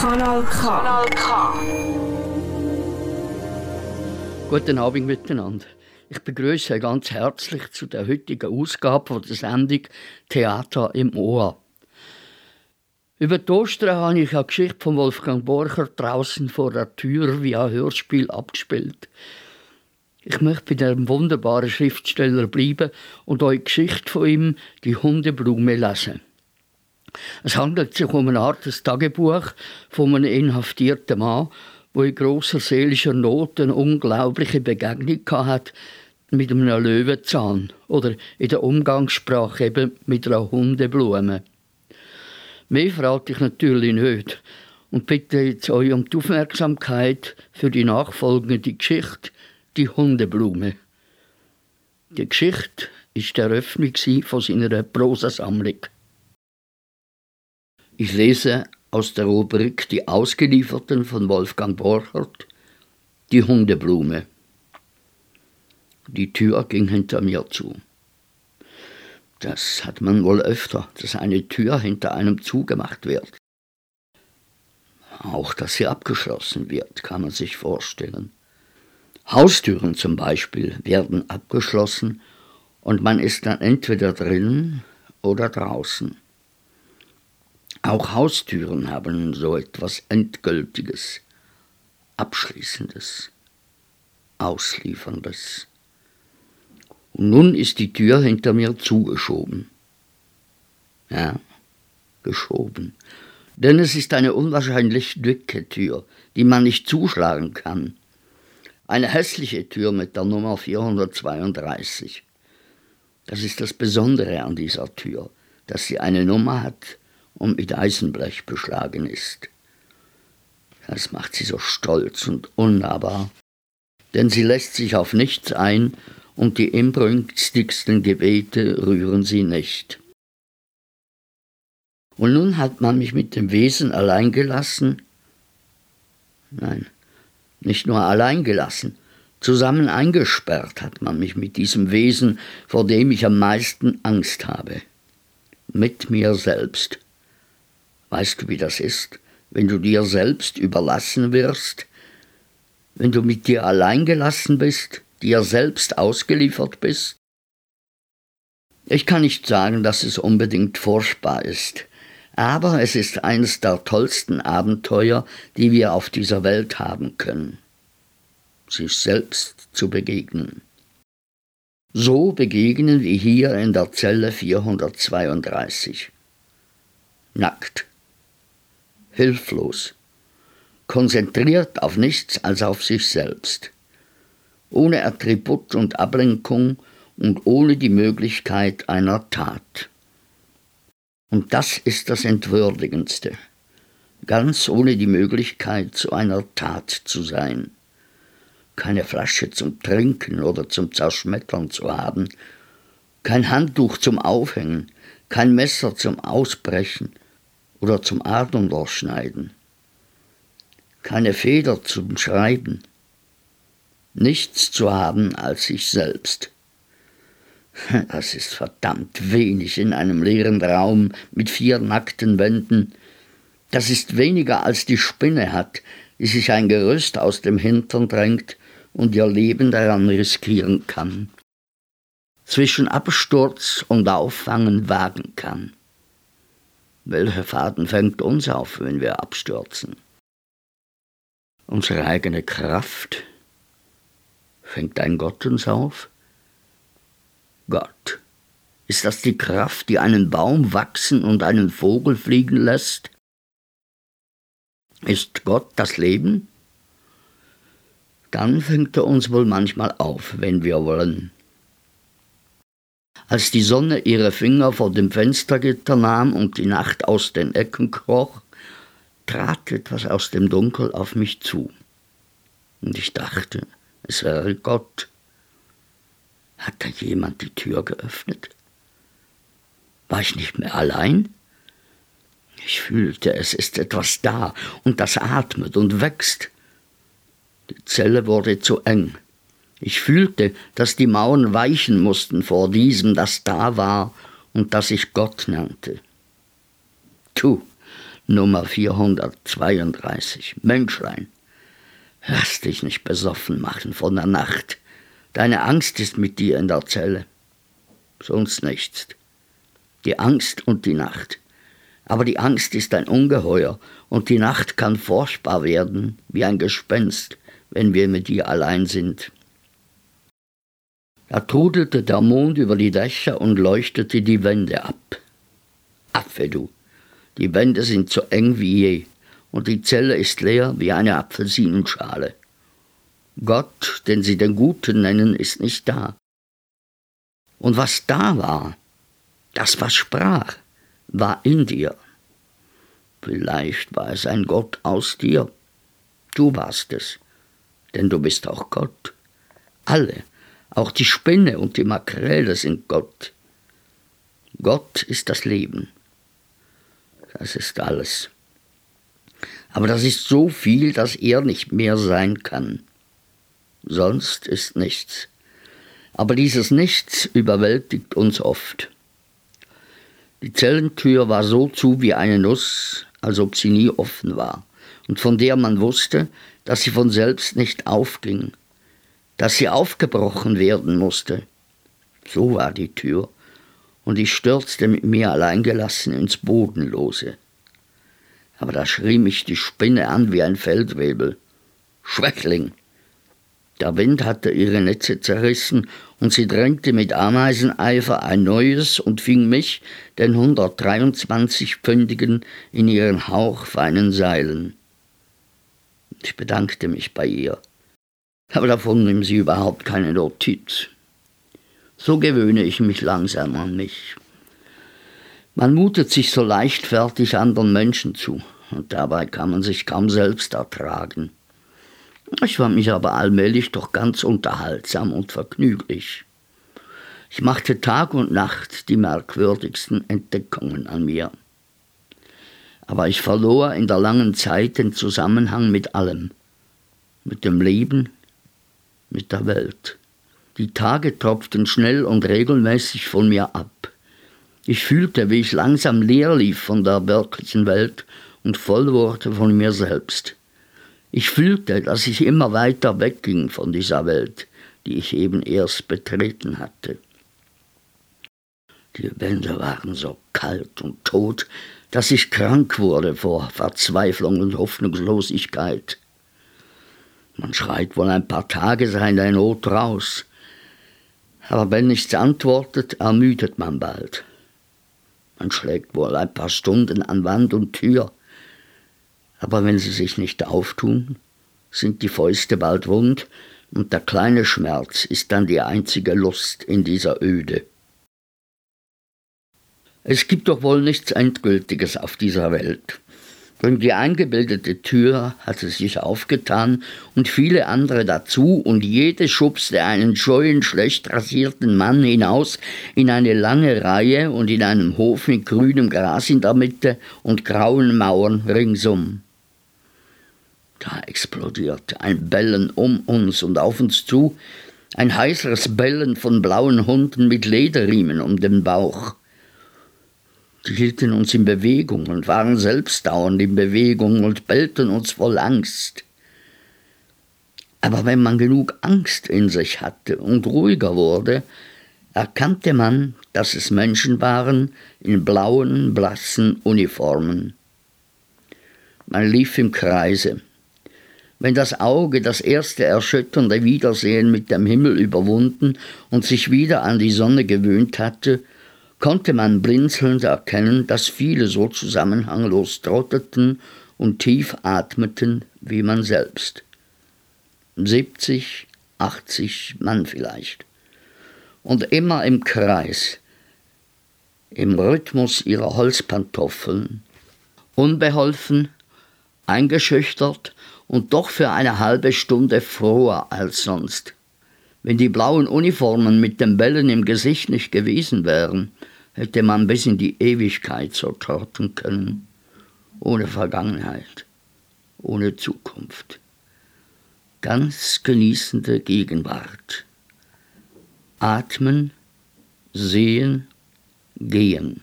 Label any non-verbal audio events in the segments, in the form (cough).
Kanal K. Kanal K. Guten Abend miteinander. Ich begrüße ganz herzlich zu der heutigen Ausgabe der Sendung Theater im Ohr. Über die Ostern habe ich eine Geschichte von Wolfgang Borcher draußen vor der Tür wie ein Hörspiel abgespielt. Ich möchte bei dem wunderbaren Schriftsteller bleiben und euch die Geschichte von ihm, die Hundeblume, lesen. Es handelt sich um eine Art Tagebuch von einem inhaftierten Mann, wo in großer seelischer Not eine unglaubliche Begegnung hat mit einem Löwenzahn oder in der Umgangssprache eben mit einer Hundeblume. Mehr verrate ich natürlich nicht und bitte jetzt euch um die Aufmerksamkeit für die nachfolgende Geschichte, die Hundeblume. Die Geschichte ist die Eröffnung von seiner Prosasammlung. Ich lese aus der Rubrik Die Ausgelieferten von Wolfgang Borchert, Die Hundeblume. Die Tür ging hinter mir zu. Das hat man wohl öfter, dass eine Tür hinter einem zugemacht wird. Auch, dass sie abgeschlossen wird, kann man sich vorstellen. Haustüren zum Beispiel werden abgeschlossen und man ist dann entweder drinnen oder draußen. Auch Haustüren haben so etwas Endgültiges, Abschließendes, Auslieferndes. Und nun ist die Tür hinter mir zugeschoben. Ja, geschoben. Denn es ist eine unwahrscheinlich dicke Tür, die man nicht zuschlagen kann. Eine hässliche Tür mit der Nummer 432. Das ist das Besondere an dieser Tür, dass sie eine Nummer hat und mit Eisenblech beschlagen ist. Das macht sie so stolz und unnahbar, denn sie lässt sich auf nichts ein und die inbrünstigsten Gebete rühren sie nicht. Und nun hat man mich mit dem Wesen allein gelassen. Nein, nicht nur allein gelassen, zusammen eingesperrt hat man mich mit diesem Wesen, vor dem ich am meisten Angst habe. Mit mir selbst. Weißt du, wie das ist, wenn du dir selbst überlassen wirst, wenn du mit dir allein gelassen bist, dir selbst ausgeliefert bist? Ich kann nicht sagen, dass es unbedingt furchtbar ist, aber es ist eines der tollsten Abenteuer, die wir auf dieser Welt haben können, sich selbst zu begegnen. So begegnen wir hier in der Zelle 432. Nackt hilflos, konzentriert auf nichts als auf sich selbst, ohne Attribut und Ablenkung und ohne die Möglichkeit einer Tat. Und das ist das Entwürdigendste, ganz ohne die Möglichkeit zu einer Tat zu sein, keine Flasche zum Trinken oder zum Zerschmettern zu haben, kein Handtuch zum Aufhängen, kein Messer zum Ausbrechen, oder zum Adern durchschneiden, keine Feder zum Schreiben, nichts zu haben als sich selbst. (laughs) Das ist verdammt wenig in einem leeren Raum mit vier nackten Wänden. Das ist weniger als die Spinne hat, die sich ein Gerüst aus dem Hintern drängt und ihr Leben daran riskieren kann. Zwischen Absturz und Auffangen wagen kann. Welcher Faden fängt uns auf, wenn wir abstürzen? Unsere eigene Kraft? Fängt ein Gott uns auf? Gott. Ist das die Kraft, die einen Baum wachsen und einen Vogel fliegen lässt? Ist Gott das Leben? Dann fängt er uns wohl manchmal auf, wenn wir wollen. Als die Sonne ihre Finger vor dem Fenstergitter nahm und die Nacht aus den Ecken kroch, trat etwas aus dem Dunkel auf mich zu. Und ich dachte, es wäre Gott. Hat da jemand die Tür geöffnet? War ich nicht mehr allein? Ich fühlte, es ist etwas da, und das atmet und wächst. Die Zelle wurde zu eng. Ich fühlte, dass die Mauern weichen mussten vor diesem, das da war und das ich Gott nannte. Tu, Nummer 432. Menschlein, lass dich nicht besoffen machen von der Nacht. Deine Angst ist mit dir in der Zelle. Sonst nichts. Die Angst und die Nacht. Aber die Angst ist ein Ungeheuer und die Nacht kann forschbar werden wie ein Gespenst, wenn wir mit ihr allein sind. Da trudelte der Mond über die Dächer und leuchtete die Wände ab. Affe du, die Wände sind so eng wie je und die Zelle ist leer wie eine Apfelsinenschale. Gott, den sie den Guten nennen, ist nicht da. Und was da war, das, was sprach, war in dir. Vielleicht war es ein Gott aus dir. Du warst es, denn du bist auch Gott. Alle, auch die Spinne und die Makrele sind Gott. Gott ist das Leben. Das ist alles. Aber das ist so viel, dass er nicht mehr sein kann. Sonst ist nichts. Aber dieses Nichts überwältigt uns oft. Die Zellentür war so zu wie eine Nuss, als ob sie nie offen war, und von der man wusste, dass sie von selbst nicht aufging, dass sie aufgebrochen werden musste. So war die Tür, und ich stürzte mit mir alleingelassen ins Bodenlose. Aber da schrie mich die Spinne an wie ein Feldwebel. Schwächling! Der Wind hatte ihre Netze zerrissen und sie drängte mit Ameiseneifer ein neues und fing mich, den 123-Pfündigen, in ihren hauchfeinen Seilen. Ich bedankte mich bei ihr, aber davon nahm sie überhaupt keine Notiz. So gewöhne ich mich langsam an mich. Man mutet sich so leichtfertig anderen Menschen zu, und dabei kann man sich kaum selbst ertragen. Ich fand mich aber allmählich doch ganz unterhaltsam und vergnüglich. Ich machte Tag und Nacht die merkwürdigsten Entdeckungen an mir. Aber ich verlor in der langen Zeit den Zusammenhang mit allem, mit dem Leben, mit der Welt. Die Tage tropften schnell und regelmäßig von mir ab. Ich fühlte, wie ich langsam leer lief von der wirklichen Welt und voll wurde von mir selbst. Ich fühlte, dass ich immer weiter wegging von dieser Welt, die ich eben erst betreten hatte. Die Wände waren so kalt und tot, dass ich krank wurde vor Verzweiflung und Hoffnungslosigkeit. Man schreit wohl ein paar Tage seine Not raus, aber wenn nichts antwortet, ermüdet man bald. Man schlägt wohl ein paar Stunden an Wand und Tür, aber wenn sie sich nicht auftun, sind die Fäuste bald wund und der kleine Schmerz ist dann die einzige Lust in dieser Öde. Es gibt doch wohl nichts Endgültiges auf dieser Welt. Denn die eingebildete Tür hatte sich aufgetan und viele andere dazu, und jede schubste einen scheuen, schlecht rasierten Mann hinaus in eine lange Reihe und in einem Hof mit grünem Gras in der Mitte und grauen Mauern ringsum. Da explodierte ein Bellen um uns und auf uns zu, ein heißeres Bellen von blauen Hunden mit Lederriemen um den Bauch. Hielten uns in Bewegung und waren selbst dauernd in Bewegung und bellten uns voll Angst. Aber wenn man genug Angst in sich hatte und ruhiger wurde, erkannte man, dass es Menschen waren in blauen, blassen Uniformen. Man lief im Kreise. Wenn das Auge das erste erschütternde Wiedersehen mit dem Himmel überwunden und sich wieder an die Sonne gewöhnt hatte, konnte man blinzelnd erkennen, dass viele so zusammenhanglos trotteten und tief atmeten wie man selbst. 70, 80 Mann vielleicht. Und immer im Kreis, im Rhythmus ihrer Holzpantoffeln, unbeholfen, eingeschüchtert und doch für eine halbe Stunde froher als sonst. Wenn die blauen Uniformen mit den Bällen im Gesicht nicht gewesen wären, hätte man bis in die Ewigkeit so torten können, ohne Vergangenheit, ohne Zukunft. Ganz genießende Gegenwart. Atmen, sehen, gehen.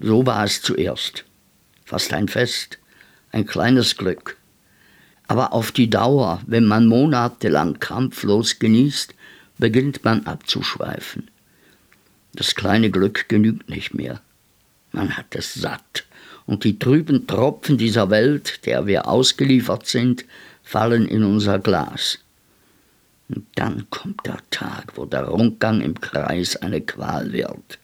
So war es zuerst. fast ein Fest, ein kleines Glück. Aber auf die Dauer, wenn man monatelang kampflos genießt, beginnt man abzuschweifen. Das kleine Glück genügt nicht mehr. Man hat es satt. Und die trüben Tropfen dieser Welt, der wir ausgeliefert sind, fallen in unser Glas. Und dann kommt der Tag, wo der Rundgang im Kreis eine Qual wird,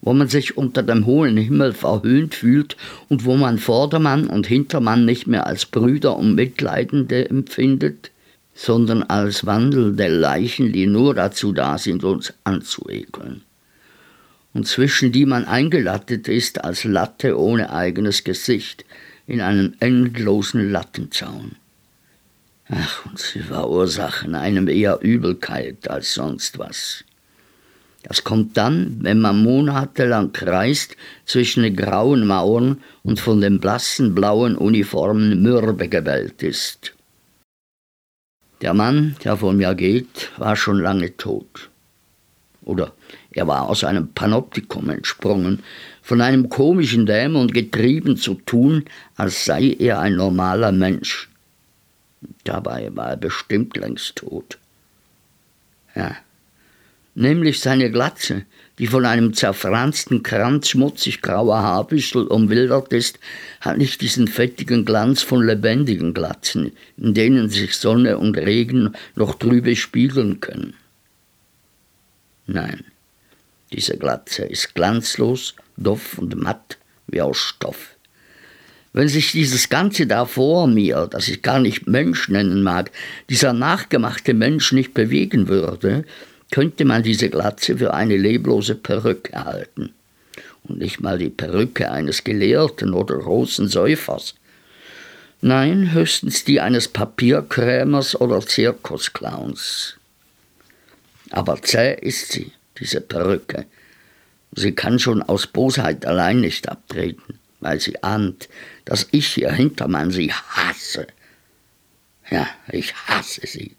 wo man sich unter dem hohen Himmel verhöhnt fühlt und wo man Vordermann und Hintermann nicht mehr als Brüder und Mitleidende empfindet, sondern als wandelnde Leichen, die nur dazu da sind, uns anzuekeln. Und zwischen die man eingelattet ist als Latte ohne eigenes Gesicht in einem endlosen Lattenzaun. Ach, und sie verursachen einem eher Übelkeit als sonst was. Das kommt dann, wenn man monatelang kreist zwischen den grauen Mauern und von den blassen blauen Uniformen mürbe gewellt ist. Der Mann, der von mir geht, war schon lange tot. Oder er war aus einem Panoptikum entsprungen, von einem komischen Dämon getrieben zu tun, als sei er ein normaler Mensch. Dabei war er bestimmt längst tot. Ja, nämlich seine Glatze, die von einem zerfransten Kranz schmutzig grauer Haarbüschel umwildert ist, hat nicht diesen fettigen Glanz von lebendigen Glatzen, in denen sich Sonne und Regen noch trübe spiegeln können. Nein, diese Glatze ist glanzlos, doff und matt wie aus Stoff. Wenn sich dieses Ganze da vor mir, das ich gar nicht Mensch nennen mag, dieser nachgemachte Mensch nicht bewegen würde, könnte man diese Glatze für eine leblose Perücke halten. Und nicht mal die Perücke eines Gelehrten oder großen Säufers. Nein, höchstens die eines Papierkrämers oder Zirkusclowns. Aber zäh ist sie, diese Perücke. Sie kann schon aus Bosheit allein nicht abtreten, weil sie ahnt, dass ich hier Hintermann sie hasse. Ja, ich hasse sie.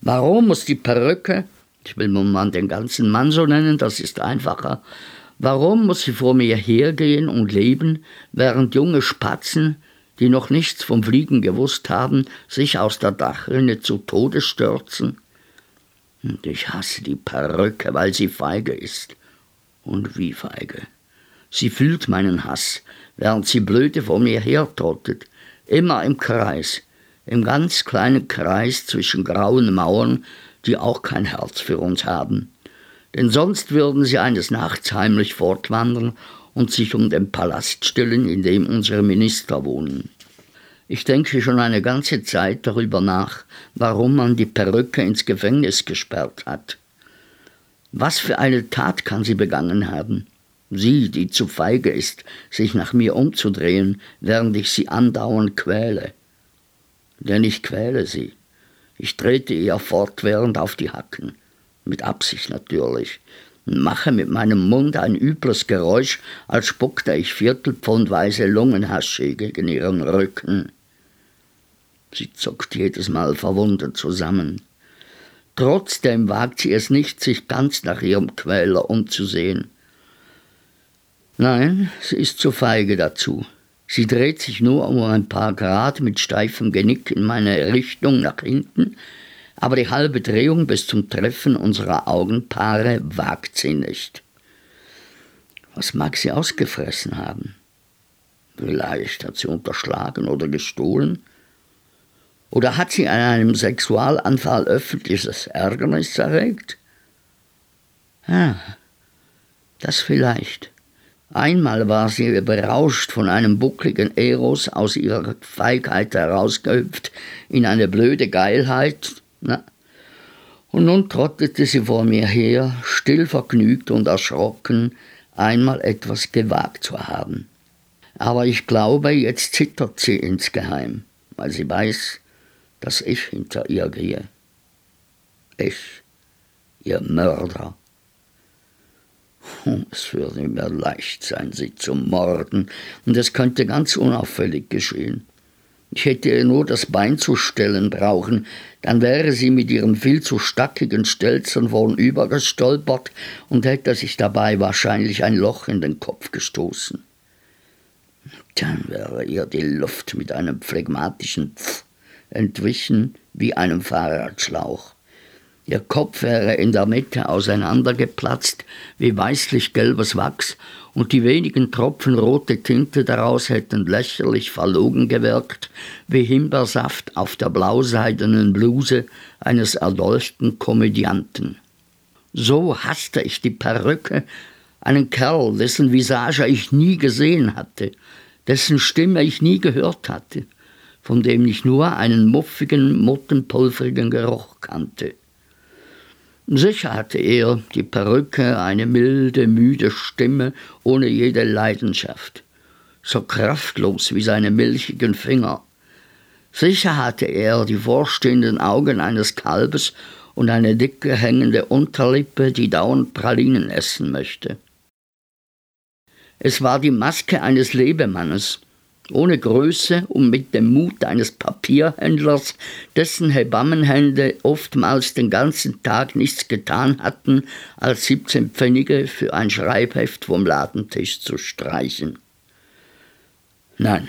Warum muss die Perücke ich will nun mal den ganzen Mann so nennen, das ist einfacher. Warum muss sie vor mir hergehen und leben, während junge Spatzen, die noch nichts vom Fliegen gewusst haben, sich aus der Dachrinne zu Tode stürzen? Und ich hasse die Perücke, weil sie feige ist. Und wie feige. Sie fühlt meinen Hass, während sie blöde vor mir hertrottet, immer im Kreis, im ganz kleinen Kreis zwischen grauen Mauern, die auch kein Herz für uns haben. Denn sonst würden sie eines Nachts heimlich fortwandern und sich um den Palast stellen, in dem unsere Minister wohnen. Ich denke schon eine ganze Zeit darüber nach, warum man die Perücke ins Gefängnis gesperrt hat. Was für eine Tat kann sie begangen haben? Sie, die zu feige ist, sich nach mir umzudrehen, während ich sie andauernd quäle. Denn ich quäle sie. Ich trete ihr fortwährend auf die Hacken, mit Absicht natürlich, und mache mit meinem Mund ein übles Geräusch, als spuckte ich viertelpfundweise Lungenhasche gegen ihren Rücken. Sie zuckt jedes Mal verwundert zusammen. Trotzdem wagt sie es nicht, sich ganz nach ihrem Quäler umzusehen. Nein, sie ist zu feige dazu. Sie dreht sich nur um ein paar Grad mit steifem Genick in meine Richtung nach hinten, aber die halbe Drehung bis zum Treffen unserer Augenpaare wagt sie nicht. Was mag sie ausgefressen haben? Vielleicht hat sie unterschlagen oder gestohlen? Oder hat sie an einem Sexualanfall öffentliches Ärgernis erregt? Ja, das vielleicht. Einmal war sie berauscht von einem buckligen Eros aus ihrer Feigheit herausgehüpft in eine blöde Geilheit. Na? Und nun trottete sie vor mir her, still vergnügt und erschrocken, einmal etwas gewagt zu haben. Aber ich glaube, jetzt zittert sie insgeheim, weil sie weiß, dass ich hinter ihr gehe. Ich, ihr Mörder. Es würde mir leicht sein, sie zu morden, und es könnte ganz unauffällig geschehen. Ich hätte ihr nur das Bein zu stellen brauchen, dann wäre sie mit ihren viel zu stackigen Stelzen vornübergestolpert und hätte sich dabei wahrscheinlich ein Loch in den Kopf gestoßen. Dann wäre ihr die Luft mit einem phlegmatischen Pf entwichen wie einem Fahrradschlauch. Ihr Kopf wäre in der Mitte auseinandergeplatzt wie weißlich gelbes Wachs, und die wenigen Tropfen rote Tinte daraus hätten lächerlich verlogen gewirkt, wie Himbeersaft auf der blauseidenen Bluse eines erdolchten Komödianten. So hasste ich die Perücke, einen Kerl, dessen Visage ich nie gesehen hatte, dessen Stimme ich nie gehört hatte, von dem ich nur einen muffigen, mottenpulverigen Geruch kannte. Sicher hatte er, die Perücke, eine milde, müde Stimme ohne jede Leidenschaft, so kraftlos wie seine milchigen Finger. Sicher hatte er die vorstehenden Augen eines Kalbes und eine dicke hängende Unterlippe, die dauernd Pralinen essen möchte. Es war die Maske eines Lebemannes, ohne Größe und mit dem Mut eines Papierhändlers, dessen Hebammenhände oftmals den ganzen Tag nichts getan hatten, als 17 Pfennige für ein Schreibheft vom Ladentisch zu streichen. Nein,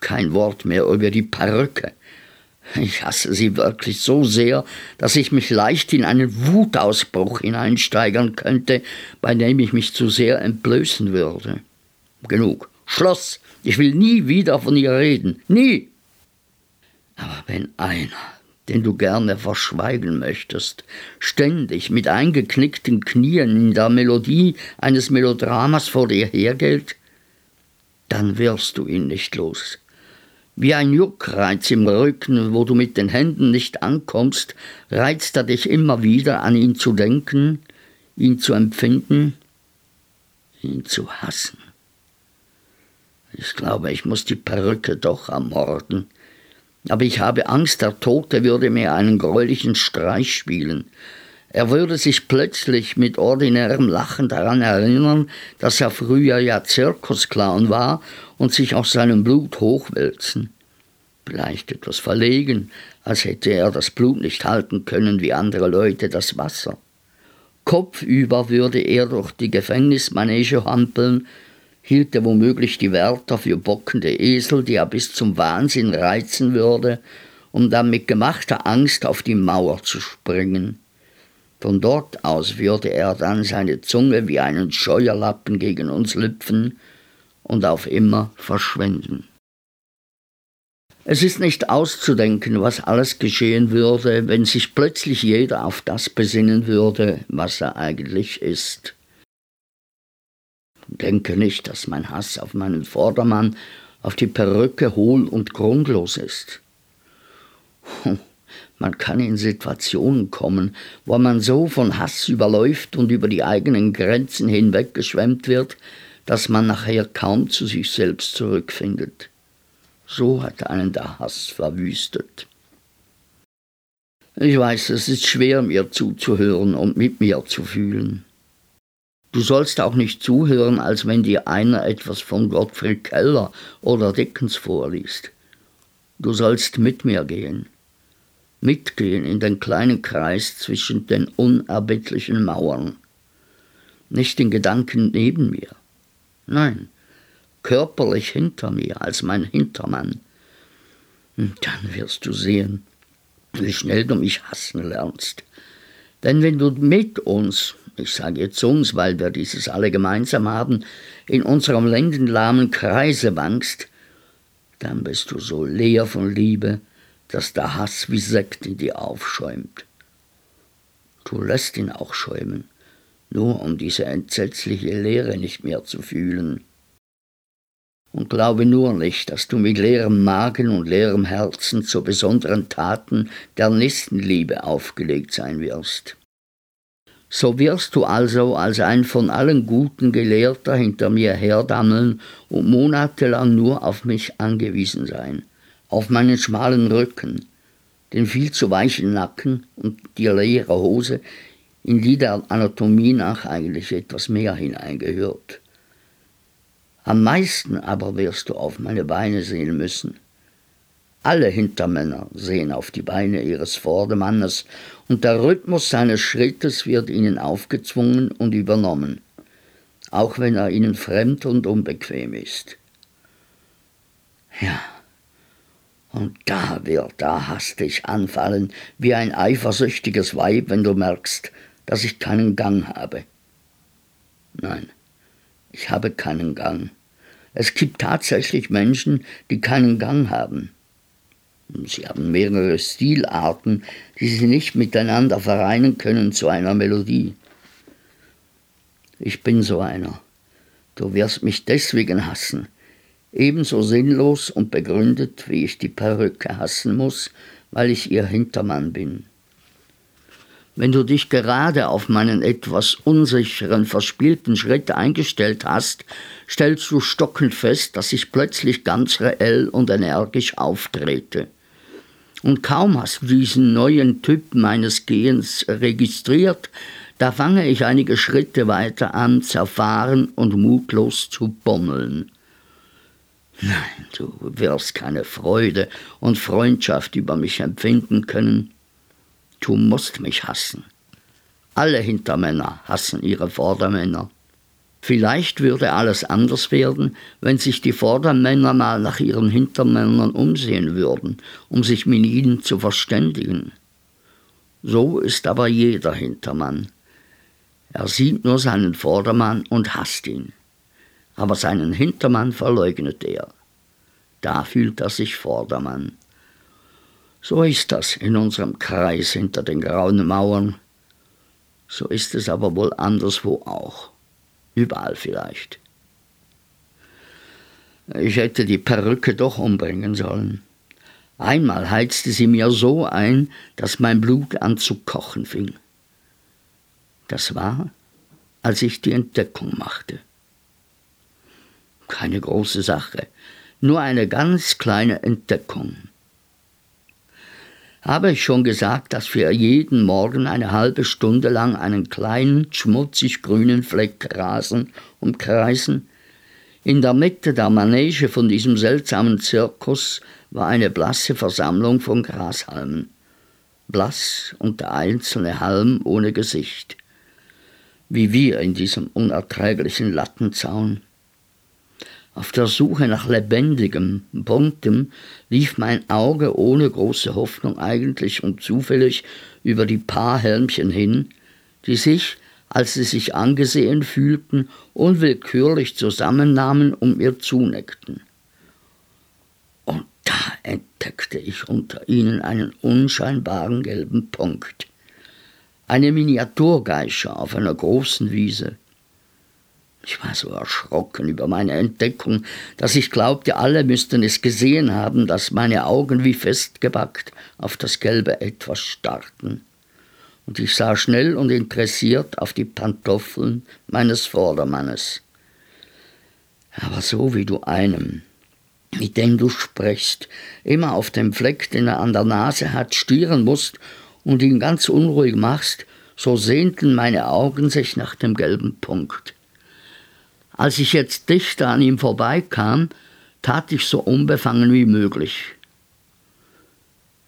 kein Wort mehr über die Perücke. Ich hasse sie wirklich so sehr, dass ich mich leicht in einen Wutausbruch hineinsteigern könnte, bei dem ich mich zu sehr entblößen würde. Genug. Schluss. Ich will nie wieder von ihr reden. Nie. Aber wenn einer, den du gerne verschweigen möchtest, ständig mit eingeknickten Knien in der Melodie eines Melodramas vor dir hergeht, dann wirst du ihn nicht los. Wie ein Juckreiz im Rücken, wo du mit den Händen nicht ankommst, reizt er dich immer wieder an ihn zu denken, ihn zu empfinden, ihn zu hassen. Ich glaube, ich muss die Perücke doch ermorden. Aber ich habe Angst, der Tote würde mir einen gräulichen Streich spielen. Er würde sich plötzlich mit ordinärem Lachen daran erinnern, dass er früher ja Zirkusclown war und sich aus seinem Blut hochwälzen. Vielleicht etwas verlegen, als hätte er das Blut nicht halten können wie andere Leute das Wasser. Kopfüber würde er durch die Gefängnismanege hampeln hielt er womöglich die Wärter für bockende Esel, die er bis zum Wahnsinn reizen würde, um dann mit gemachter Angst auf die Mauer zu springen. Von dort aus würde er dann seine Zunge wie einen Scheuerlappen gegen uns lüpfen und auf immer verschwinden. Es ist nicht auszudenken, was alles geschehen würde, wenn sich plötzlich jeder auf das besinnen würde, was er eigentlich ist. Denke nicht, dass mein Hass auf meinen Vordermann, auf die Perücke hohl und grundlos ist. Man kann in Situationen kommen, wo man so von Hass überläuft und über die eigenen Grenzen hinweggeschwemmt wird, dass man nachher kaum zu sich selbst zurückfindet. So hat einen der Hass verwüstet. Ich weiß, es ist schwer, mir zuzuhören und mit mir zu fühlen. Du sollst auch nicht zuhören, als wenn dir einer etwas von Gottfried Keller oder Dickens vorliest. Du sollst mit mir gehen, mitgehen in den kleinen Kreis zwischen den unerbittlichen Mauern. Nicht in Gedanken neben mir, nein, körperlich hinter mir als mein Hintermann. Und dann wirst du sehen, wie schnell du mich hassen lernst. Denn wenn du mit uns ich sage jetzt uns, weil wir dieses alle gemeinsam haben, in unserem lendenlahmen Kreise wankst, dann bist du so leer von Liebe, dass der Hass wie Sekt in dir aufschäumt. Du lässt ihn auch schäumen, nur um diese entsetzliche Leere nicht mehr zu fühlen. Und glaube nur nicht, dass du mit leerem Magen und leerem Herzen zu besonderen Taten der Nächstenliebe aufgelegt sein wirst. So wirst du also als ein von allen guten Gelehrter hinter mir herdammeln und monatelang nur auf mich angewiesen sein, auf meinen schmalen Rücken, den viel zu weichen Nacken und die leere Hose, in die der Anatomie nach eigentlich etwas mehr hineingehört. Am meisten aber wirst du auf meine Beine sehen müssen, alle Hintermänner sehen auf die Beine ihres Vordermannes, und der Rhythmus seines Schrittes wird ihnen aufgezwungen und übernommen. auch wenn er ihnen fremd und unbequem ist. Ja, und da wird da hastig anfallen, wie ein eifersüchtiges Weib, wenn du merkst, dass ich keinen Gang habe. Nein, ich habe keinen Gang. Es gibt tatsächlich Menschen, die keinen Gang haben. Sie haben mehrere Stilarten, die sie nicht miteinander vereinen können zu einer Melodie. Ich bin so einer. Du wirst mich deswegen hassen, ebenso sinnlos und begründet, wie ich die Perücke hassen muss, weil ich ihr Hintermann bin. Wenn du dich gerade auf meinen etwas unsicheren, verspielten Schritt eingestellt hast, stellst du stockend fest, dass ich plötzlich ganz reell und energisch auftrete. Und kaum hast du diesen neuen Typ meines Gehens registriert, da fange ich einige Schritte weiter an, zerfahren und mutlos zu bommeln. Nein, du wirst keine Freude und Freundschaft über mich empfinden können. Du musst mich hassen. Alle Hintermänner hassen ihre Vordermänner. Vielleicht würde alles anders werden, wenn sich die Vordermänner mal nach ihren Hintermännern umsehen würden, um sich mit ihnen zu verständigen. So ist aber jeder Hintermann. Er sieht nur seinen Vordermann und hasst ihn. Aber seinen Hintermann verleugnet er. Da fühlt er sich Vordermann. So ist das in unserem Kreis hinter den grauen Mauern. So ist es aber wohl anderswo auch. Überall vielleicht. Ich hätte die Perücke doch umbringen sollen. Einmal heizte sie mir so ein, dass mein Blut an zu kochen fing. Das war, als ich die Entdeckung machte. Keine große Sache, nur eine ganz kleine Entdeckung. Habe ich schon gesagt, dass wir jeden Morgen eine halbe Stunde lang einen kleinen, schmutzig grünen Fleck Rasen umkreisen? In der Mitte der Manege von diesem seltsamen Zirkus war eine blasse Versammlung von Grashalmen. Blass und der einzelne Halm ohne Gesicht. Wie wir in diesem unerträglichen Lattenzaun. Auf der Suche nach lebendigem, buntem lief mein Auge ohne große Hoffnung eigentlich und zufällig über die paar Helmchen hin, die sich, als sie sich angesehen fühlten, unwillkürlich zusammennahmen und mir zuneckten. Und da entdeckte ich unter ihnen einen unscheinbaren gelben Punkt. Eine Miniaturgeische auf einer großen Wiese. Ich war so erschrocken über meine Entdeckung, dass ich glaubte, alle müssten es gesehen haben, dass meine Augen wie festgebackt auf das gelbe Etwas starrten. Und ich sah schnell und interessiert auf die Pantoffeln meines Vordermannes. Aber so wie du einem, mit dem du sprichst, immer auf dem Fleck, den er an der Nase hat, stieren musst und ihn ganz unruhig machst, so sehnten meine Augen sich nach dem gelben Punkt. Als ich jetzt dichter an ihm vorbeikam, tat ich so unbefangen wie möglich.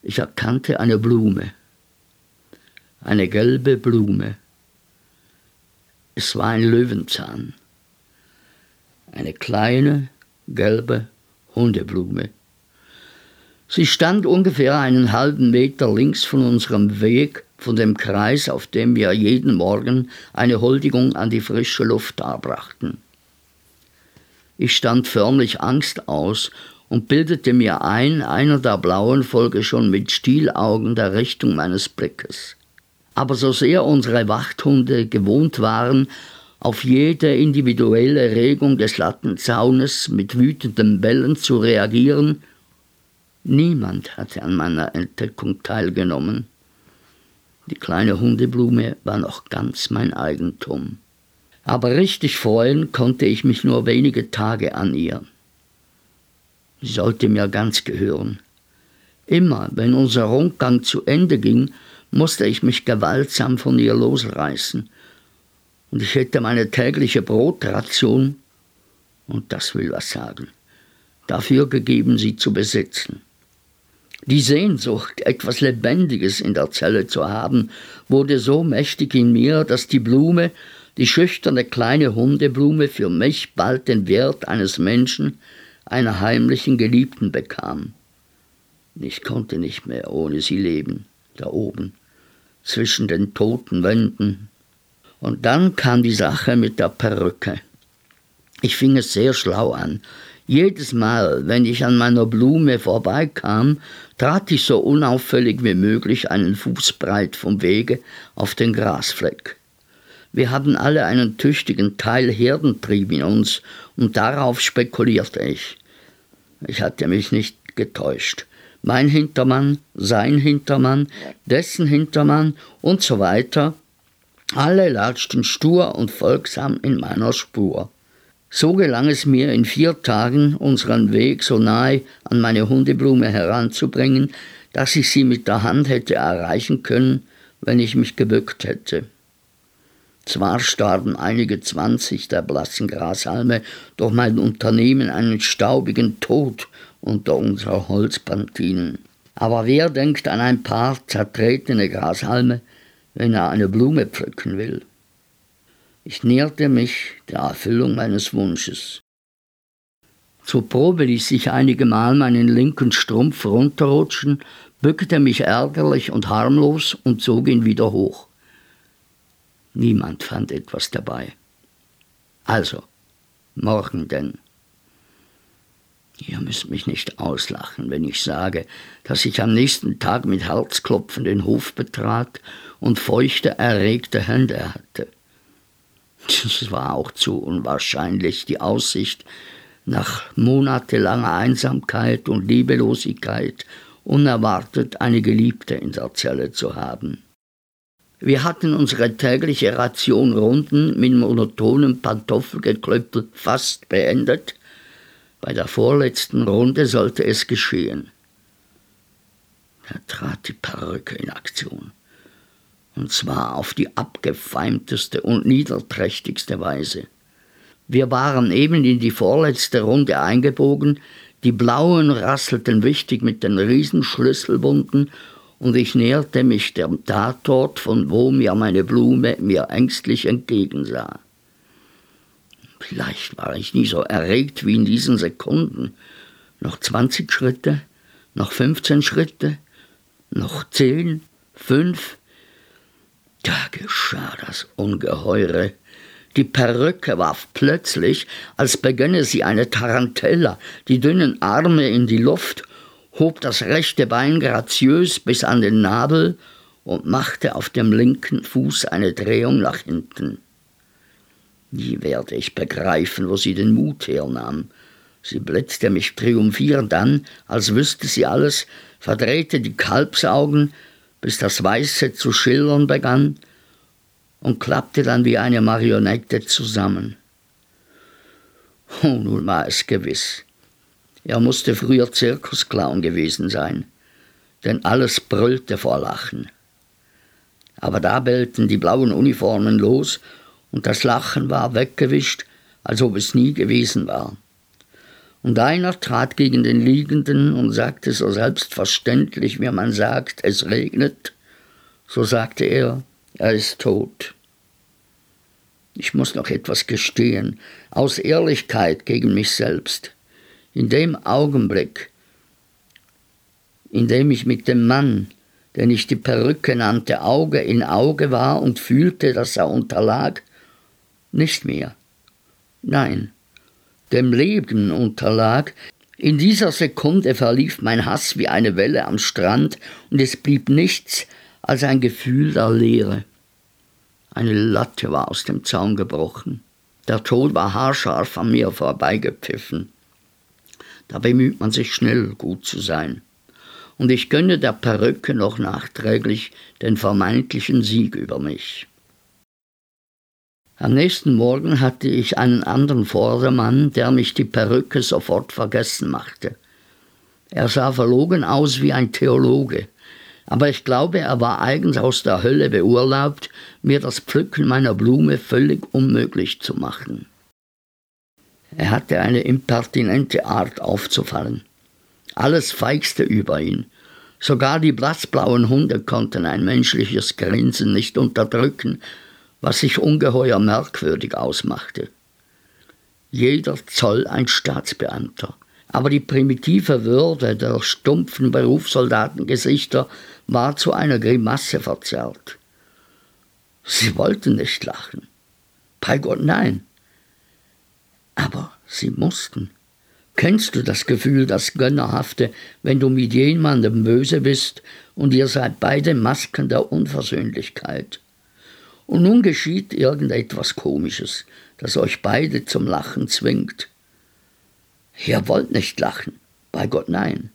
Ich erkannte eine Blume, eine gelbe Blume. Es war ein Löwenzahn, eine kleine gelbe Hundeblume. Sie stand ungefähr einen halben Meter links von unserem Weg, von dem Kreis, auf dem wir jeden Morgen eine Huldigung an die frische Luft darbrachten. Ich stand förmlich Angst aus und bildete mir ein, einer der Blauen folge schon mit Stielaugen der Richtung meines Blickes. Aber so sehr unsere Wachthunde gewohnt waren, auf jede individuelle Regung des Lattenzaunes mit wütenden Bellen zu reagieren, niemand hatte an meiner Entdeckung teilgenommen. Die kleine Hundeblume war noch ganz mein Eigentum aber richtig freuen konnte ich mich nur wenige Tage an ihr. Sie sollte mir ganz gehören. Immer, wenn unser Rundgang zu Ende ging, musste ich mich gewaltsam von ihr losreißen, und ich hätte meine tägliche Brotration, und das will was sagen, dafür gegeben, sie zu besitzen. Die Sehnsucht, etwas Lebendiges in der Zelle zu haben, wurde so mächtig in mir, dass die Blume, die schüchterne kleine Hundeblume für mich bald den Wert eines Menschen, einer heimlichen Geliebten bekam. Ich konnte nicht mehr ohne sie leben, da oben, zwischen den toten Wänden. Und dann kam die Sache mit der Perücke. Ich fing es sehr schlau an. Jedes Mal, wenn ich an meiner Blume vorbeikam, trat ich so unauffällig wie möglich einen Fuß breit vom Wege auf den Grasfleck. Wir hatten alle einen tüchtigen Teil Herdentrieb in uns, und darauf spekulierte ich. Ich hatte mich nicht getäuscht. Mein Hintermann, sein Hintermann, dessen Hintermann und so weiter, alle latschten stur und folgsam in meiner Spur. So gelang es mir in vier Tagen, unseren Weg so nahe an meine Hundeblume heranzubringen, dass ich sie mit der Hand hätte erreichen können, wenn ich mich gebückt hätte. Zwar starben einige zwanzig der blassen Grashalme durch mein Unternehmen einen staubigen Tod unter unserer Holzpantinen. Aber wer denkt an ein paar zertretene Grashalme, wenn er eine Blume pflücken will? Ich näherte mich der Erfüllung meines Wunsches. Zur Probe ließ ich einige Mal meinen linken Strumpf runterrutschen, bückte mich ärgerlich und harmlos und zog ihn wieder hoch. Niemand fand etwas dabei. Also, morgen denn. Ihr müsst mich nicht auslachen, wenn ich sage, dass ich am nächsten Tag mit Herzklopfen den Hof betrat und feuchte, erregte Hände hatte. Es war auch zu unwahrscheinlich, die Aussicht, nach monatelanger Einsamkeit und Liebelosigkeit unerwartet eine Geliebte in der Zelle zu haben. Wir hatten unsere tägliche Ration Runden mit monotonem Pantoffelgeklöppel fast beendet. Bei der vorletzten Runde sollte es geschehen. Da trat die Perücke in Aktion und zwar auf die abgefeimteste und niederträchtigste Weise. Wir waren eben in die vorletzte Runde eingebogen, die blauen rasselten wichtig mit den Riesenschlüsselbunden und ich näherte mich dem Tatort, von wo mir meine Blume mir ängstlich entgegensah. Vielleicht war ich nie so erregt wie in diesen Sekunden. Noch zwanzig Schritte, noch fünfzehn Schritte, noch zehn, fünf, da geschah das Ungeheure. Die Perücke warf plötzlich, als begönne sie eine Tarantella, die dünnen Arme in die Luft, hob das rechte Bein graziös bis an den Nabel und machte auf dem linken Fuß eine Drehung nach hinten. Nie werde ich begreifen, wo sie den Mut hernahm. Sie blitzte mich triumphierend an, als wüsste sie alles, verdrehte die Kalbsaugen, bis das Weiße zu schillern begann und klappte dann wie eine Marionette zusammen. Oh, nun war es gewiss. Er musste früher Zirkusclown gewesen sein, denn alles brüllte vor Lachen. Aber da bellten die blauen Uniformen los und das Lachen war weggewischt, als ob es nie gewesen war. Und einer trat gegen den Liegenden und sagte so selbstverständlich, wie man sagt, es regnet. So sagte er, er ist tot. Ich muss noch etwas gestehen, aus Ehrlichkeit gegen mich selbst. In dem Augenblick, in dem ich mit dem Mann, den ich die Perücke nannte, Auge in Auge war und fühlte, dass er unterlag, nicht mehr. Nein, dem Leben unterlag, in dieser Sekunde verlief mein Hass wie eine Welle am Strand und es blieb nichts als ein Gefühl der Leere. Eine Latte war aus dem Zaun gebrochen. Der Tod war haarscharf an mir vorbeigepfiffen. Da bemüht man sich schnell, gut zu sein. Und ich gönne der Perücke noch nachträglich den vermeintlichen Sieg über mich. Am nächsten Morgen hatte ich einen anderen Vordermann, der mich die Perücke sofort vergessen machte. Er sah verlogen aus wie ein Theologe, aber ich glaube, er war eigens aus der Hölle beurlaubt, mir das Pflücken meiner Blume völlig unmöglich zu machen. Er hatte eine impertinente Art aufzufallen. Alles feigste über ihn. Sogar die blassblauen Hunde konnten ein menschliches Grinsen nicht unterdrücken, was sich ungeheuer merkwürdig ausmachte. Jeder Zoll ein Staatsbeamter. Aber die primitive Würde der stumpfen Berufssoldatengesichter war zu einer Grimasse verzerrt. Sie wollten nicht lachen. Bei Gott nein. Aber sie mussten. Kennst du das Gefühl, das Gönnerhafte, wenn du mit jemandem böse bist und ihr seid beide Masken der Unversöhnlichkeit? Und nun geschieht irgendetwas Komisches, das euch beide zum Lachen zwingt. Ihr wollt nicht lachen, bei Gott nein.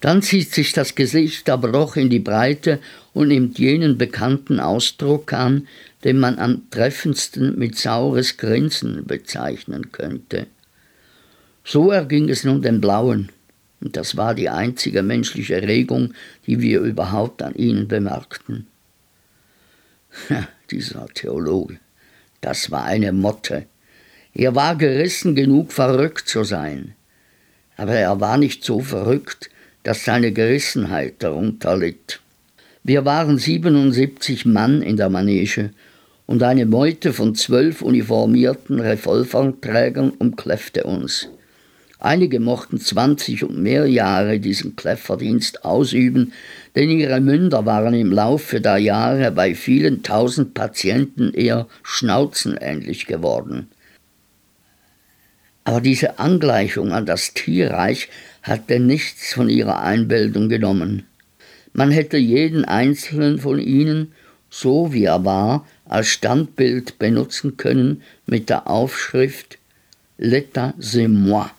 Dann zieht sich das Gesicht aber doch in die Breite und nimmt jenen bekannten Ausdruck an, den man am treffendsten mit saures Grinsen bezeichnen könnte. So erging es nun den Blauen, und das war die einzige menschliche Regung, die wir überhaupt an ihnen bemerkten. Ja, dieser Theologe, das war eine Motte. Er war gerissen genug, verrückt zu sein, aber er war nicht so verrückt, dass seine Gerissenheit darunter litt. Wir waren 77 Mann in der Manege und eine Meute von zwölf uniformierten Revolverträgern umkläffte uns. Einige mochten 20 und mehr Jahre diesen Kläfferdienst ausüben, denn ihre Münder waren im Laufe der Jahre bei vielen tausend Patienten eher schnauzenähnlich geworden. Aber diese Angleichung an das Tierreich hatte nichts von ihrer Einbildung genommen. Man hätte jeden einzelnen von ihnen, so wie er war, als Standbild benutzen können mit der Aufschrift L'état c'est moi.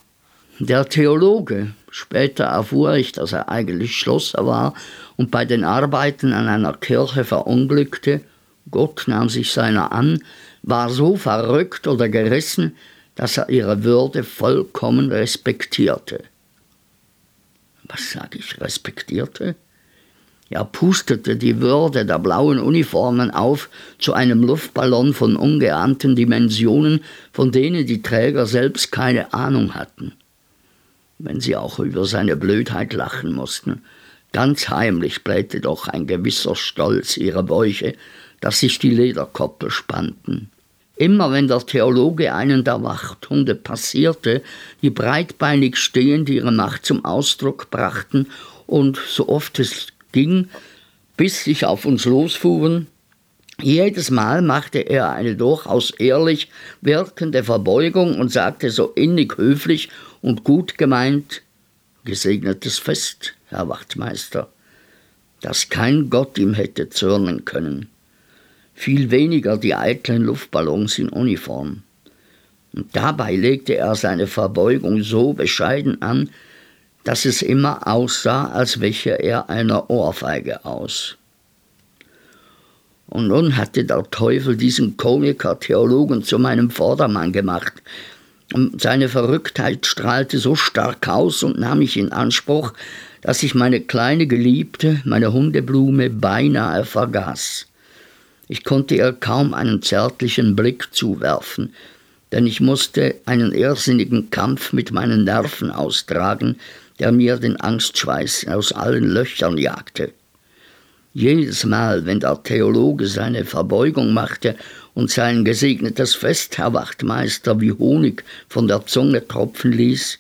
Der Theologe, später erfuhr ich, dass er eigentlich Schlosser war und bei den Arbeiten an einer Kirche verunglückte, Gott nahm sich seiner an, war so verrückt oder gerissen, dass er ihre Würde vollkommen respektierte. Was sage ich, respektierte? Er pustete die Würde der blauen Uniformen auf zu einem Luftballon von ungeahnten Dimensionen, von denen die Träger selbst keine Ahnung hatten. Wenn sie auch über seine Blödheit lachen mussten, ganz heimlich blähte doch ein gewisser Stolz ihre Bäuche, dass sich die Lederkoppel spannten. Immer wenn der Theologe einen der Wachthunde passierte, die breitbeinig stehend ihre Macht zum Ausdruck brachten und so oft es ging, bis sich auf uns losfuhren, jedes Mal machte er eine durchaus ehrlich wirkende Verbeugung und sagte so innig höflich und gut gemeint, gesegnetes Fest, Herr Wachtmeister, dass kein Gott ihm hätte zürnen können viel weniger die eitlen Luftballons in Uniform. Und dabei legte er seine Verbeugung so bescheiden an, dass es immer aussah, als wäche er einer Ohrfeige aus. Und nun hatte der Teufel diesen Komiker-Theologen zu meinem Vordermann gemacht. Und seine Verrücktheit strahlte so stark aus und nahm mich in Anspruch, dass ich meine kleine Geliebte, meine Hundeblume, beinahe vergaß. Ich konnte ihr kaum einen zärtlichen Blick zuwerfen, denn ich musste einen irrsinnigen Kampf mit meinen Nerven austragen, der mir den Angstschweiß aus allen Löchern jagte. Jedes Mal, wenn der Theologe seine Verbeugung machte und sein gesegnetes Fest, Herr Wachtmeister, wie Honig von der Zunge tropfen ließ,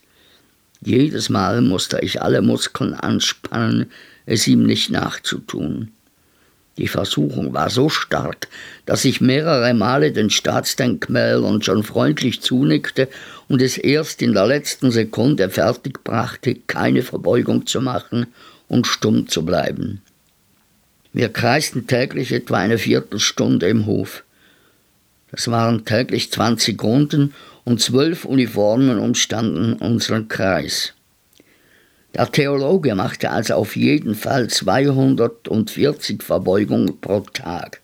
jedes Mal musste ich alle Muskeln anspannen, es ihm nicht nachzutun. Die Versuchung war so stark, dass ich mehrere Male den Staatsdenkmälern schon freundlich zunickte und es erst in der letzten Sekunde fertigbrachte, keine Verbeugung zu machen und stumm zu bleiben. Wir kreisten täglich etwa eine Viertelstunde im Hof. Das waren täglich zwanzig Runden und zwölf Uniformen umstanden unseren Kreis. Der Theologe machte also auf jeden Fall 240 Verbeugungen pro Tag.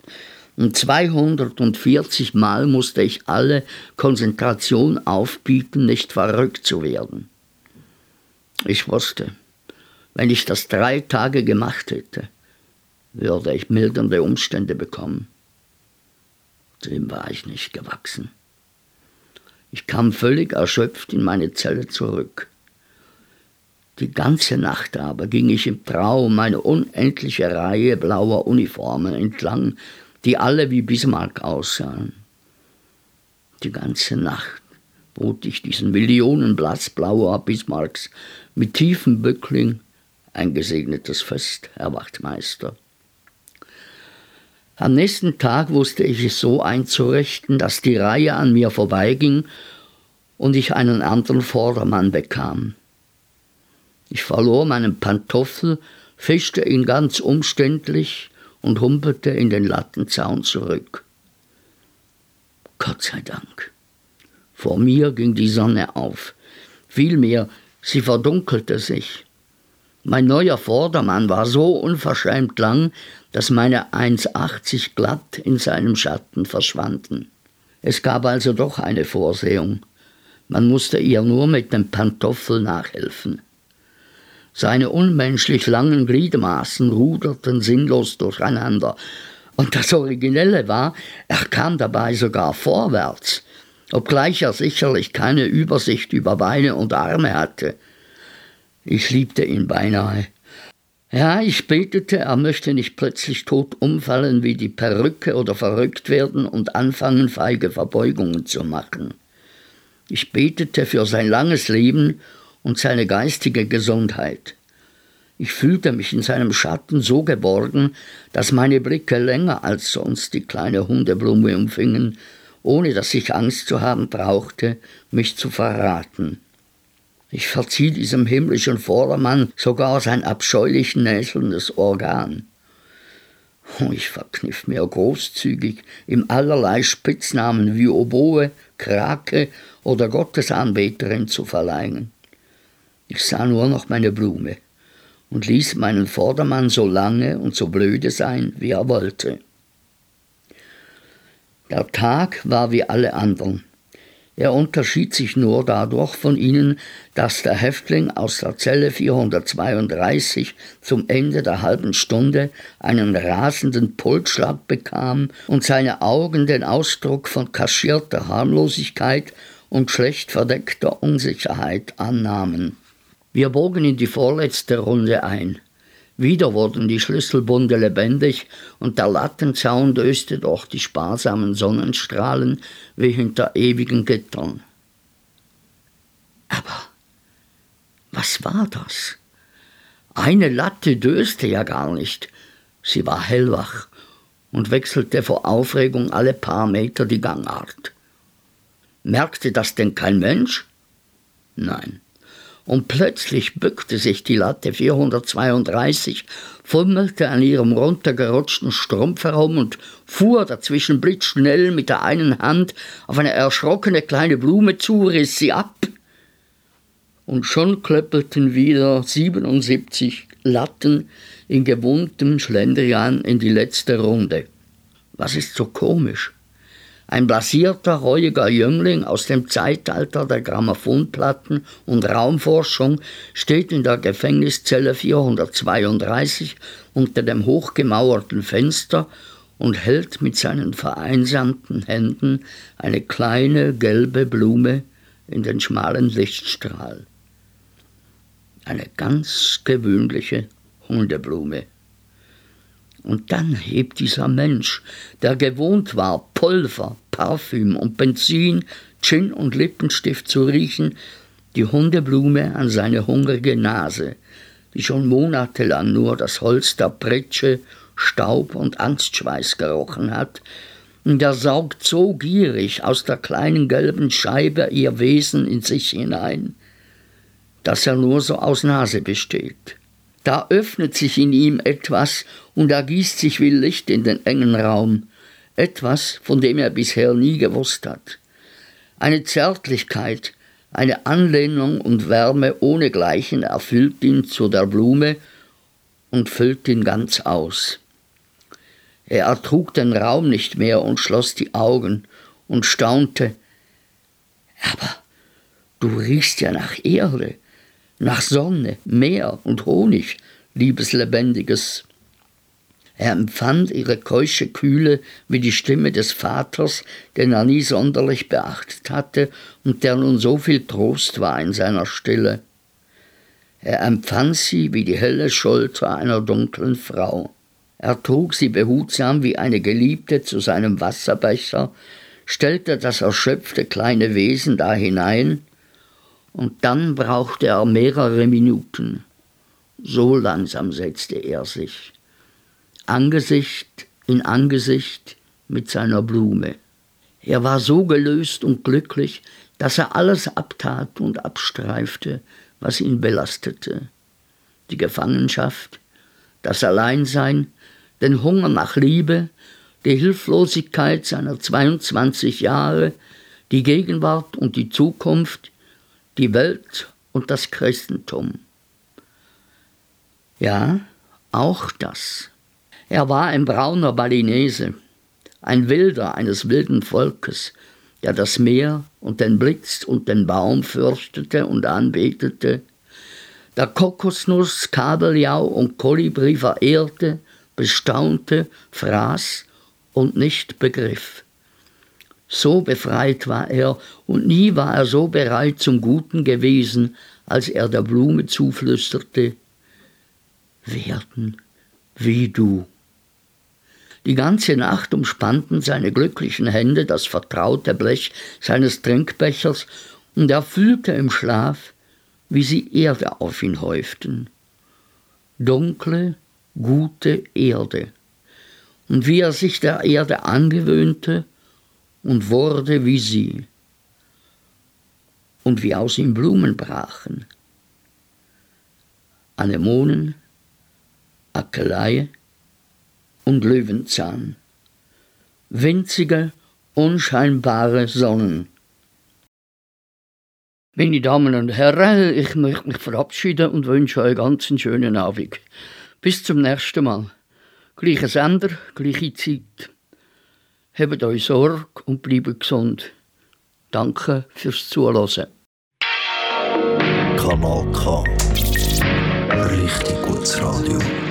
Und 240 Mal musste ich alle Konzentration aufbieten, nicht verrückt zu werden. Ich wusste, wenn ich das drei Tage gemacht hätte, würde ich mildernde Umstände bekommen. Dem war ich nicht gewachsen. Ich kam völlig erschöpft in meine Zelle zurück. Die ganze Nacht aber ging ich im Traum eine unendliche Reihe blauer Uniformen entlang, die alle wie Bismarck aussahen. Die ganze Nacht bot ich diesen Millionen blassblauer Bismarcks mit tiefem Bückling ein gesegnetes Fest, Herr Wachtmeister. Am nächsten Tag wusste ich es so einzurichten, dass die Reihe an mir vorbeiging und ich einen anderen Vordermann bekam. Ich verlor meinen Pantoffel, fischte ihn ganz umständlich und humpelte in den Lattenzaun zurück. Gott sei Dank. Vor mir ging die Sonne auf. Vielmehr, sie verdunkelte sich. Mein neuer Vordermann war so unverschämt lang, dass meine 1,80 glatt in seinem Schatten verschwanden. Es gab also doch eine Vorsehung. Man musste ihr nur mit dem Pantoffel nachhelfen. Seine unmenschlich langen Gliedmaßen ruderten sinnlos durcheinander. Und das Originelle war, er kam dabei sogar vorwärts, obgleich er sicherlich keine Übersicht über Beine und Arme hatte. Ich liebte ihn beinahe. Ja, ich betete, er möchte nicht plötzlich tot umfallen wie die Perücke oder verrückt werden und anfangen, feige Verbeugungen zu machen. Ich betete für sein langes Leben und seine geistige Gesundheit. Ich fühlte mich in seinem Schatten so geborgen, dass meine Blicke länger als sonst die kleine Hundeblume umfingen, ohne dass ich Angst zu haben brauchte, mich zu verraten. Ich verzieh diesem himmlischen Vordermann sogar sein abscheulich näselndes Organ. Ich verkniff mir großzügig ihm allerlei Spitznamen wie Oboe, Krake oder Gottesanbeterin zu verleihen. Ich sah nur noch meine Blume und ließ meinen Vordermann so lange und so blöde sein, wie er wollte. Der Tag war wie alle anderen. Er unterschied sich nur dadurch von ihnen, dass der Häftling aus der Zelle 432 zum Ende der halben Stunde einen rasenden Pulsschlag bekam und seine Augen den Ausdruck von kaschierter Harmlosigkeit und schlecht verdeckter Unsicherheit annahmen. Wir bogen in die vorletzte Runde ein. Wieder wurden die Schlüsselbunde lebendig und der Lattenzaun döste durch die sparsamen Sonnenstrahlen wie hinter ewigen Gittern. Aber was war das? Eine Latte döste ja gar nicht. Sie war hellwach und wechselte vor Aufregung alle paar Meter die Gangart. Merkte das denn kein Mensch? Nein und plötzlich bückte sich die Latte 432, fummelte an ihrem runtergerutschten Strumpf herum und fuhr dazwischen blitzschnell mit der einen Hand auf eine erschrockene kleine Blume zu, riss sie ab. Und schon klöppelten wieder 77 Latten in gewohntem Schlendrian in die letzte Runde. Was ist so komisch? Ein blasierter, reuiger Jüngling aus dem Zeitalter der Grammophonplatten und Raumforschung steht in der Gefängniszelle 432 unter dem hochgemauerten Fenster und hält mit seinen vereinsamten Händen eine kleine gelbe Blume in den schmalen Lichtstrahl. Eine ganz gewöhnliche Hundeblume. Und dann hebt dieser Mensch, der gewohnt war, Pulver, Parfüm und Benzin, Gin und Lippenstift zu riechen, die Hundeblume an seine hungrige Nase, die schon monatelang nur das Holz der Pritsche, Staub und Angstschweiß gerochen hat, und er saugt so gierig aus der kleinen gelben Scheibe ihr Wesen in sich hinein, dass er nur so aus Nase besteht. Da öffnet sich in ihm etwas und ergießt sich wie Licht in den engen Raum, etwas, von dem er bisher nie gewusst hat. Eine Zärtlichkeit, eine Anlehnung und Wärme ohnegleichen erfüllt ihn zu der Blume und füllt ihn ganz aus. Er ertrug den Raum nicht mehr und schloss die Augen und staunte. Aber du riechst ja nach Erde, nach Sonne, Meer und Honig, liebes Lebendiges. Er empfand ihre keusche Kühle wie die Stimme des Vaters, den er nie sonderlich beachtet hatte und der nun so viel Trost war in seiner Stille. Er empfand sie wie die helle Schulter einer dunklen Frau. Er trug sie behutsam wie eine Geliebte zu seinem Wasserbecher, stellte das erschöpfte kleine Wesen da hinein, und dann brauchte er mehrere Minuten. So langsam setzte er sich, Angesicht in Angesicht mit seiner Blume. Er war so gelöst und glücklich, dass er alles abtat und abstreifte, was ihn belastete. Die Gefangenschaft, das Alleinsein, den Hunger nach Liebe, die Hilflosigkeit seiner 22 Jahre, die Gegenwart und die Zukunft, die Welt und das Christentum. Ja, auch das. Er war ein brauner Balinese, ein Wilder eines wilden Volkes, der das Meer und den Blitz und den Baum fürchtete und anbetete, der Kokosnuss, Kabeljau und Kolibri verehrte, bestaunte, fraß und nicht begriff. So befreit war er, und nie war er so bereit zum Guten gewesen, als er der Blume zuflüsterte, werden wie du. Die ganze Nacht umspannten seine glücklichen Hände das vertraute Blech seines Trinkbechers, und er fühlte im Schlaf, wie sie Erde auf ihn häuften. Dunkle, gute Erde. Und wie er sich der Erde angewöhnte und wurde wie sie. Und wie aus ihm Blumen brachen. Anemonen, Akelei und Löwenzahn. Winzige, unscheinbare Sonnen. Meine Damen und Herren, ich möchte mich verabschieden und wünsche euch ganz einen schönen Abend. Bis zum nächsten Mal. Gleicher Sender, gleiche Zeit. Habt euch Sorge und bleibt gesund. Danke fürs Zuhören. Kanal K. Richtig gutes Radio.